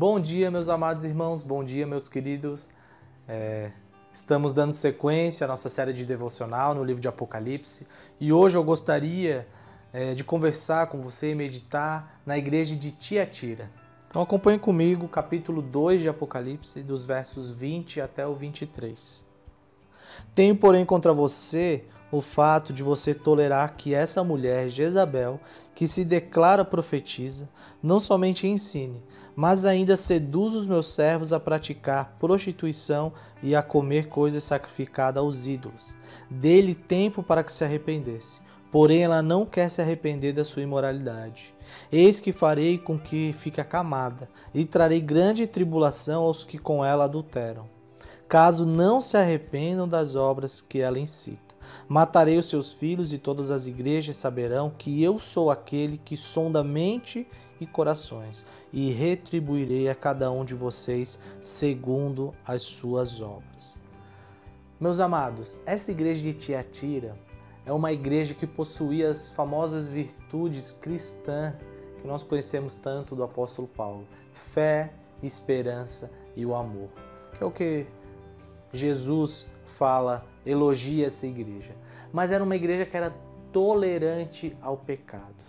Bom dia, meus amados irmãos, bom dia, meus queridos. É, estamos dando sequência à nossa série de devocional no livro de Apocalipse e hoje eu gostaria é, de conversar com você e meditar na igreja de Tiatira. Então acompanhe comigo o capítulo 2 de Apocalipse, dos versos 20 até o 23. Tenho, porém, contra você o fato de você tolerar que essa mulher, Jezabel, que se declara profetiza, não somente ensine, mas ainda seduz os meus servos a praticar prostituição e a comer coisas sacrificadas aos ídolos. Dê-lhe tempo para que se arrependesse. Porém, ela não quer se arrepender da sua imoralidade. Eis que farei com que fique acamada, e trarei grande tribulação aos que com ela adulteram, caso não se arrependam das obras que ela incita. Matarei os seus filhos e todas as igrejas saberão que eu sou aquele que sonda mente e corações, e retribuirei a cada um de vocês segundo as suas obras. Meus amados, essa igreja de Tiatira é uma igreja que possuía as famosas virtudes cristãs que nós conhecemos tanto do apóstolo Paulo: fé, esperança e o amor, que é o que Jesus fala, elogia essa igreja. Mas era uma igreja que era tolerante ao pecado.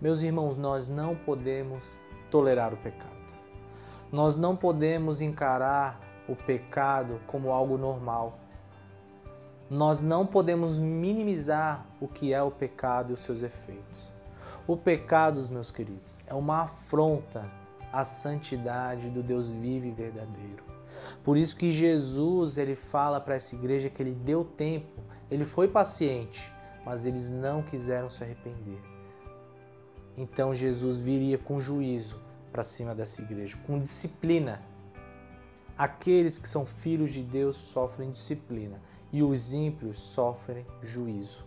Meus irmãos, nós não podemos tolerar o pecado. Nós não podemos encarar o pecado como algo normal. Nós não podemos minimizar o que é o pecado e os seus efeitos. O pecado, meus queridos, é uma afronta à santidade do Deus vivo e verdadeiro. Por isso que Jesus ele fala para essa igreja que ele deu tempo, ele foi paciente, mas eles não quiseram se arrepender. Então Jesus viria com juízo para cima dessa igreja, com disciplina. Aqueles que são filhos de Deus sofrem disciplina e os ímpios sofrem juízo.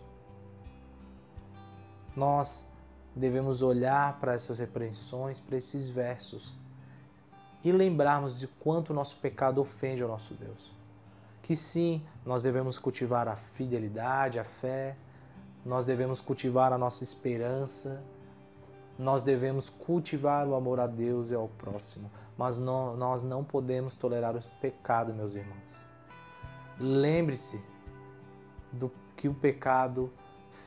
Nós devemos olhar para essas repreensões, para esses versos e lembrarmos de quanto o nosso pecado ofende ao nosso Deus. Que sim, nós devemos cultivar a fidelidade, a fé, nós devemos cultivar a nossa esperança, nós devemos cultivar o amor a Deus e ao próximo, mas nós não podemos tolerar o pecado, meus irmãos. Lembre-se do que o pecado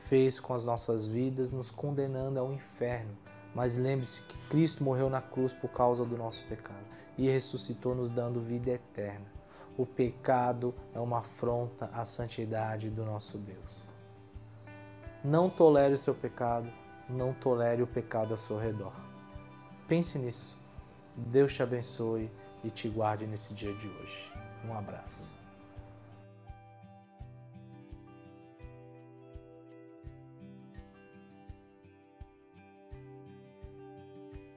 fez com as nossas vidas, nos condenando ao inferno. Mas lembre-se que Cristo morreu na cruz por causa do nosso pecado e ressuscitou nos dando vida eterna. O pecado é uma afronta à santidade do nosso Deus. Não tolere o seu pecado, não tolere o pecado ao seu redor. Pense nisso. Deus te abençoe e te guarde nesse dia de hoje. Um abraço.